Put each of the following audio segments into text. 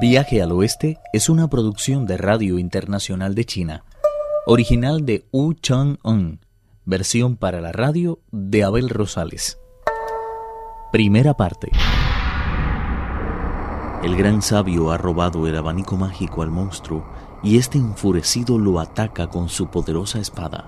Viaje al Oeste es una producción de Radio Internacional de China, original de Wu Chang-un, versión para la radio de Abel Rosales. Primera parte. El gran sabio ha robado el abanico mágico al monstruo y este enfurecido lo ataca con su poderosa espada.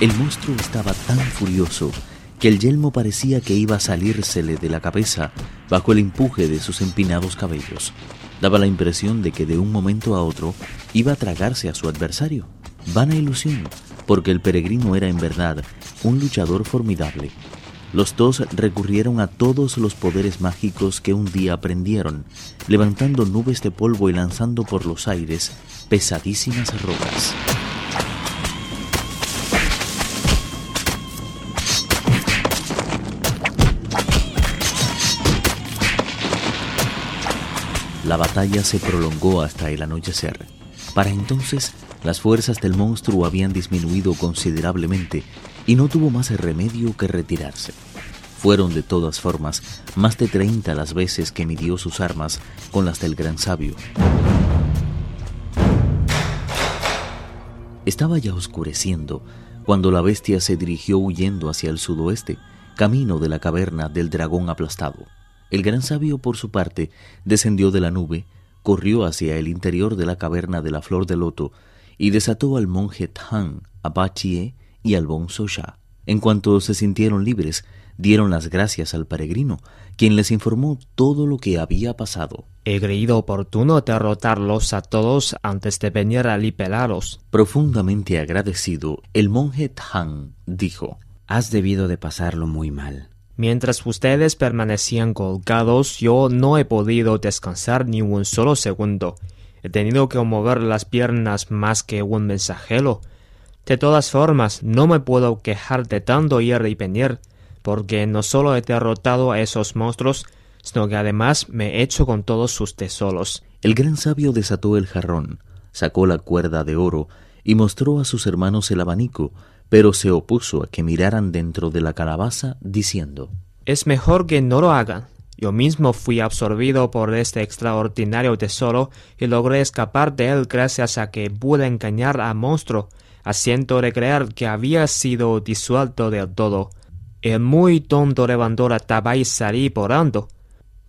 El monstruo estaba tan furioso que el yelmo parecía que iba a salírsele de la cabeza bajo el empuje de sus empinados cabellos. Daba la impresión de que de un momento a otro iba a tragarse a su adversario. Vana ilusión, porque el peregrino era en verdad un luchador formidable. Los dos recurrieron a todos los poderes mágicos que un día aprendieron, levantando nubes de polvo y lanzando por los aires pesadísimas rocas. La batalla se prolongó hasta el anochecer. Para entonces, las fuerzas del monstruo habían disminuido considerablemente y no tuvo más remedio que retirarse. Fueron de todas formas más de treinta las veces que midió sus armas con las del gran sabio. Estaba ya oscureciendo cuando la bestia se dirigió huyendo hacia el sudoeste, camino de la caverna del dragón aplastado. El gran sabio, por su parte, descendió de la nube, corrió hacia el interior de la caverna de la flor de loto y desató al monje Tang, a Bachie y al Bon Sosha. En cuanto se sintieron libres, dieron las gracias al peregrino, quien les informó todo lo que había pasado. He creído oportuno derrotarlos a todos antes de venir a liberaros. Profundamente agradecido, el monje Tang dijo, Has debido de pasarlo muy mal. Mientras ustedes permanecían colgados, yo no he podido descansar ni un solo segundo. He tenido que mover las piernas más que un mensajero. De todas formas, no me puedo quejar de tanto ir y venir, porque no solo he derrotado a esos monstruos, sino que además me he hecho con todos sus tesoros. El gran sabio desató el jarrón, sacó la cuerda de oro y mostró a sus hermanos el abanico, pero se opuso a que miraran dentro de la calabaza, diciendo Es mejor que no lo hagan. Yo mismo fui absorbido por este extraordinario tesoro y logré escapar de él gracias a que pude engañar al monstruo, haciéndole creer que había sido disuelto del todo. El muy tonto levantó la taba y salí volando.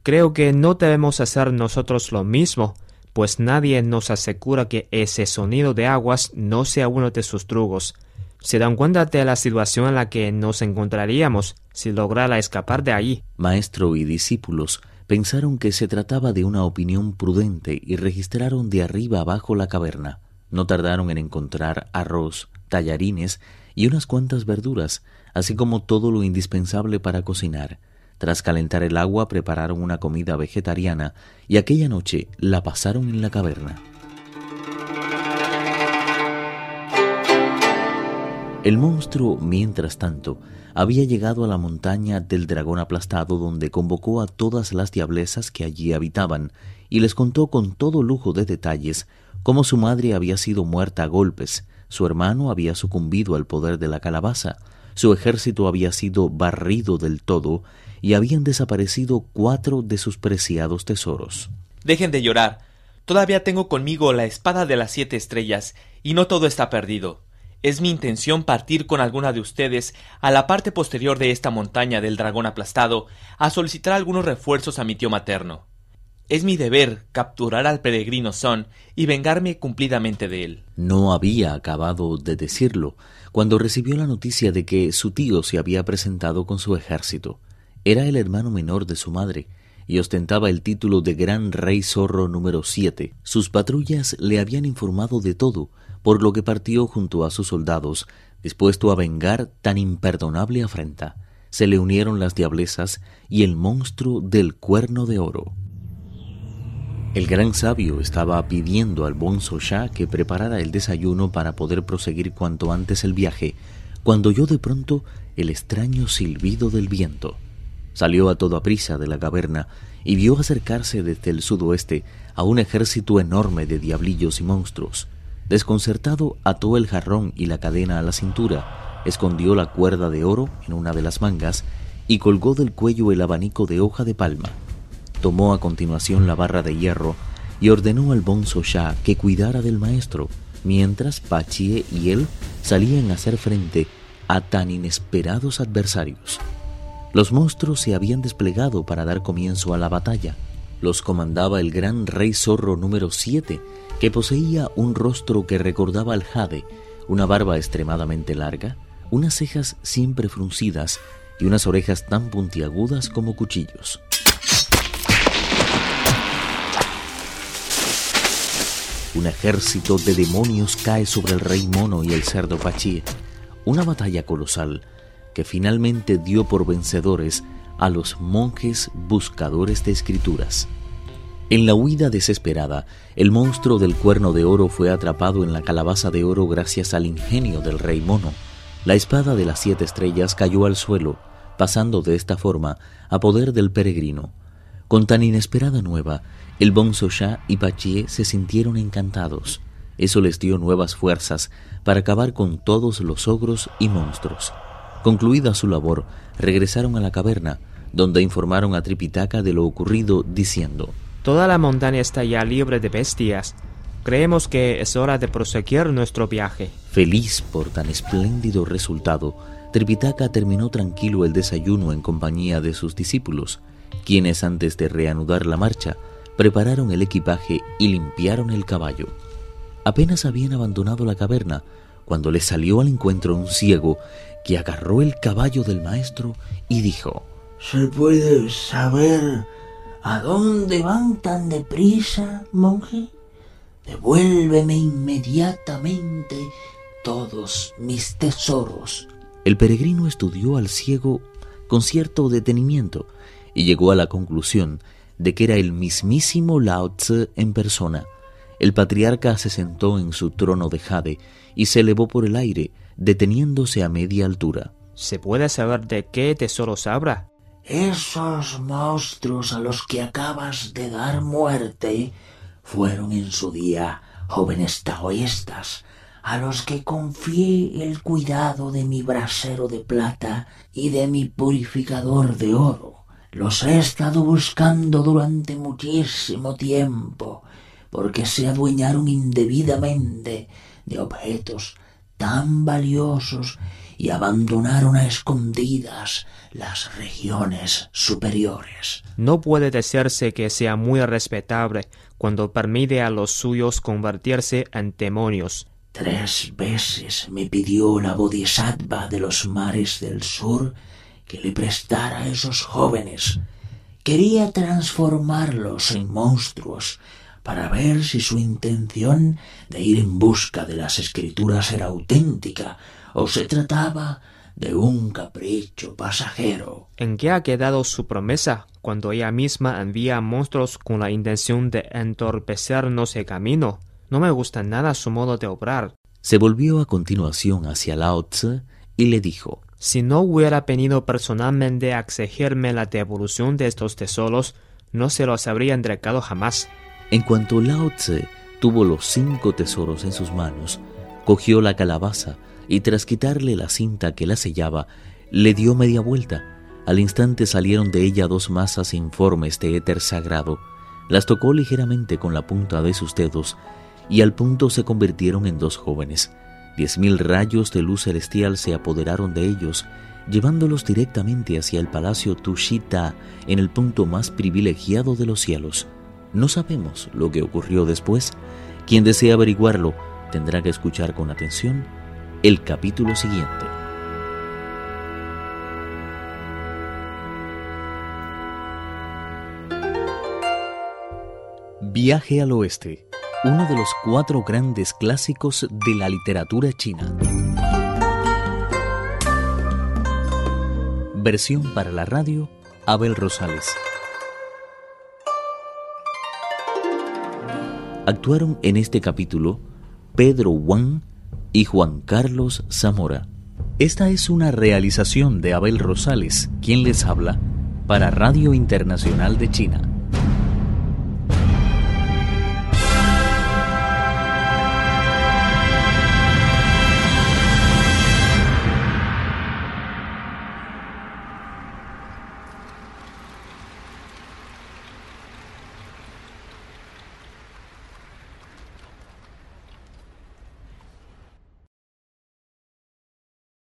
Creo que no debemos hacer nosotros lo mismo, pues nadie nos asegura que ese sonido de aguas no sea uno de sus trugos se dan cuenta de la situación en la que nos encontraríamos si lograra escapar de allí. Maestro y discípulos pensaron que se trataba de una opinión prudente y registraron de arriba abajo la caverna. No tardaron en encontrar arroz, tallarines y unas cuantas verduras, así como todo lo indispensable para cocinar. Tras calentar el agua prepararon una comida vegetariana y aquella noche la pasaron en la caverna. El monstruo, mientras tanto, había llegado a la montaña del dragón aplastado donde convocó a todas las diablesas que allí habitaban y les contó con todo lujo de detalles cómo su madre había sido muerta a golpes, su hermano había sucumbido al poder de la calabaza, su ejército había sido barrido del todo y habían desaparecido cuatro de sus preciados tesoros. Dejen de llorar. Todavía tengo conmigo la espada de las siete estrellas, y no todo está perdido. Es mi intención partir con alguna de ustedes a la parte posterior de esta montaña del dragón aplastado a solicitar algunos refuerzos a mi tío materno. Es mi deber capturar al peregrino Son y vengarme cumplidamente de él. No había acabado de decirlo cuando recibió la noticia de que su tío se había presentado con su ejército. Era el hermano menor de su madre y ostentaba el título de Gran Rey Zorro número siete. Sus patrullas le habían informado de todo, por lo que partió junto a sus soldados, dispuesto a vengar tan imperdonable afrenta. Se le unieron las diablesas y el monstruo del cuerno de oro. El gran sabio estaba pidiendo al bon Sosha que preparara el desayuno para poder proseguir cuanto antes el viaje, cuando oyó de pronto el extraño silbido del viento. Salió a toda prisa de la caverna y vio acercarse desde el sudoeste a un ejército enorme de diablillos y monstruos. Desconcertado, ató el jarrón y la cadena a la cintura, escondió la cuerda de oro en una de las mangas y colgó del cuello el abanico de hoja de palma. Tomó a continuación la barra de hierro y ordenó al bonzo ya que cuidara del maestro, mientras Pachie y él salían a hacer frente a tan inesperados adversarios. Los monstruos se habían desplegado para dar comienzo a la batalla. Los comandaba el gran rey zorro número 7, que poseía un rostro que recordaba al jade, una barba extremadamente larga, unas cejas siempre fruncidas y unas orejas tan puntiagudas como cuchillos. Un ejército de demonios cae sobre el rey mono y el cerdo Pachí. Una batalla colosal que finalmente dio por vencedores a los monjes buscadores de escrituras. En la huida desesperada, el monstruo del cuerno de oro fue atrapado en la calabaza de oro gracias al ingenio del rey mono. La espada de las siete estrellas cayó al suelo, pasando de esta forma a poder del peregrino. Con tan inesperada nueva, el bonzo ya y Pachie se sintieron encantados. Eso les dio nuevas fuerzas para acabar con todos los ogros y monstruos. Concluida su labor, regresaron a la caverna, donde informaron a Tripitaka de lo ocurrido, diciendo Toda la montaña está ya libre de bestias. Creemos que es hora de proseguir nuestro viaje. Feliz por tan espléndido resultado, Tripitaka terminó tranquilo el desayuno en compañía de sus discípulos, quienes antes de reanudar la marcha, prepararon el equipaje y limpiaron el caballo. Apenas habían abandonado la caverna cuando les salió al encuentro un ciego que agarró el caballo del maestro y dijo ¿Se puede saber ¿A dónde van tan deprisa, monje? Devuélveme inmediatamente todos mis tesoros. El peregrino estudió al ciego con cierto detenimiento y llegó a la conclusión de que era el mismísimo Lao Tse en persona. El patriarca se sentó en su trono de jade y se elevó por el aire, deteniéndose a media altura. ¿Se puede saber de qué tesoros habla? Esos monstruos a los que acabas de dar muerte fueron en su día jóvenes taoístas a los que confié el cuidado de mi brasero de plata y de mi purificador de oro. Los he estado buscando durante muchísimo tiempo, porque se adueñaron indebidamente de objetos tan valiosos y abandonaron a escondidas las regiones superiores. No puede decirse que sea muy respetable cuando permite a los suyos convertirse en demonios. Tres veces me pidió la bodhisattva de los mares del sur que le prestara a esos jóvenes. Quería transformarlos en monstruos para ver si su intención de ir en busca de las escrituras era auténtica o se trataba de un capricho pasajero. ¿En qué ha quedado su promesa cuando ella misma envía monstruos con la intención de entorpecernos el camino? No me gusta nada su modo de obrar. Se volvió a continuación hacia Lao Tse y le dijo Si no hubiera venido personalmente a exigirme la devolución de estos tesoros, no se los habría entregado jamás. En cuanto Lao Tse tuvo los cinco tesoros en sus manos, cogió la calabaza y tras quitarle la cinta que la sellaba, le dio media vuelta. Al instante salieron de ella dos masas informes de éter sagrado. Las tocó ligeramente con la punta de sus dedos y al punto se convirtieron en dos jóvenes. Diez mil rayos de luz celestial se apoderaron de ellos, llevándolos directamente hacia el palacio Tushita en el punto más privilegiado de los cielos. No sabemos lo que ocurrió después. Quien desea averiguarlo tendrá que escuchar con atención el capítulo siguiente. Viaje al Oeste, uno de los cuatro grandes clásicos de la literatura china. Versión para la radio, Abel Rosales. Actuaron en este capítulo Pedro Wang y Juan Carlos Zamora. Esta es una realización de Abel Rosales, quien les habla, para Radio Internacional de China.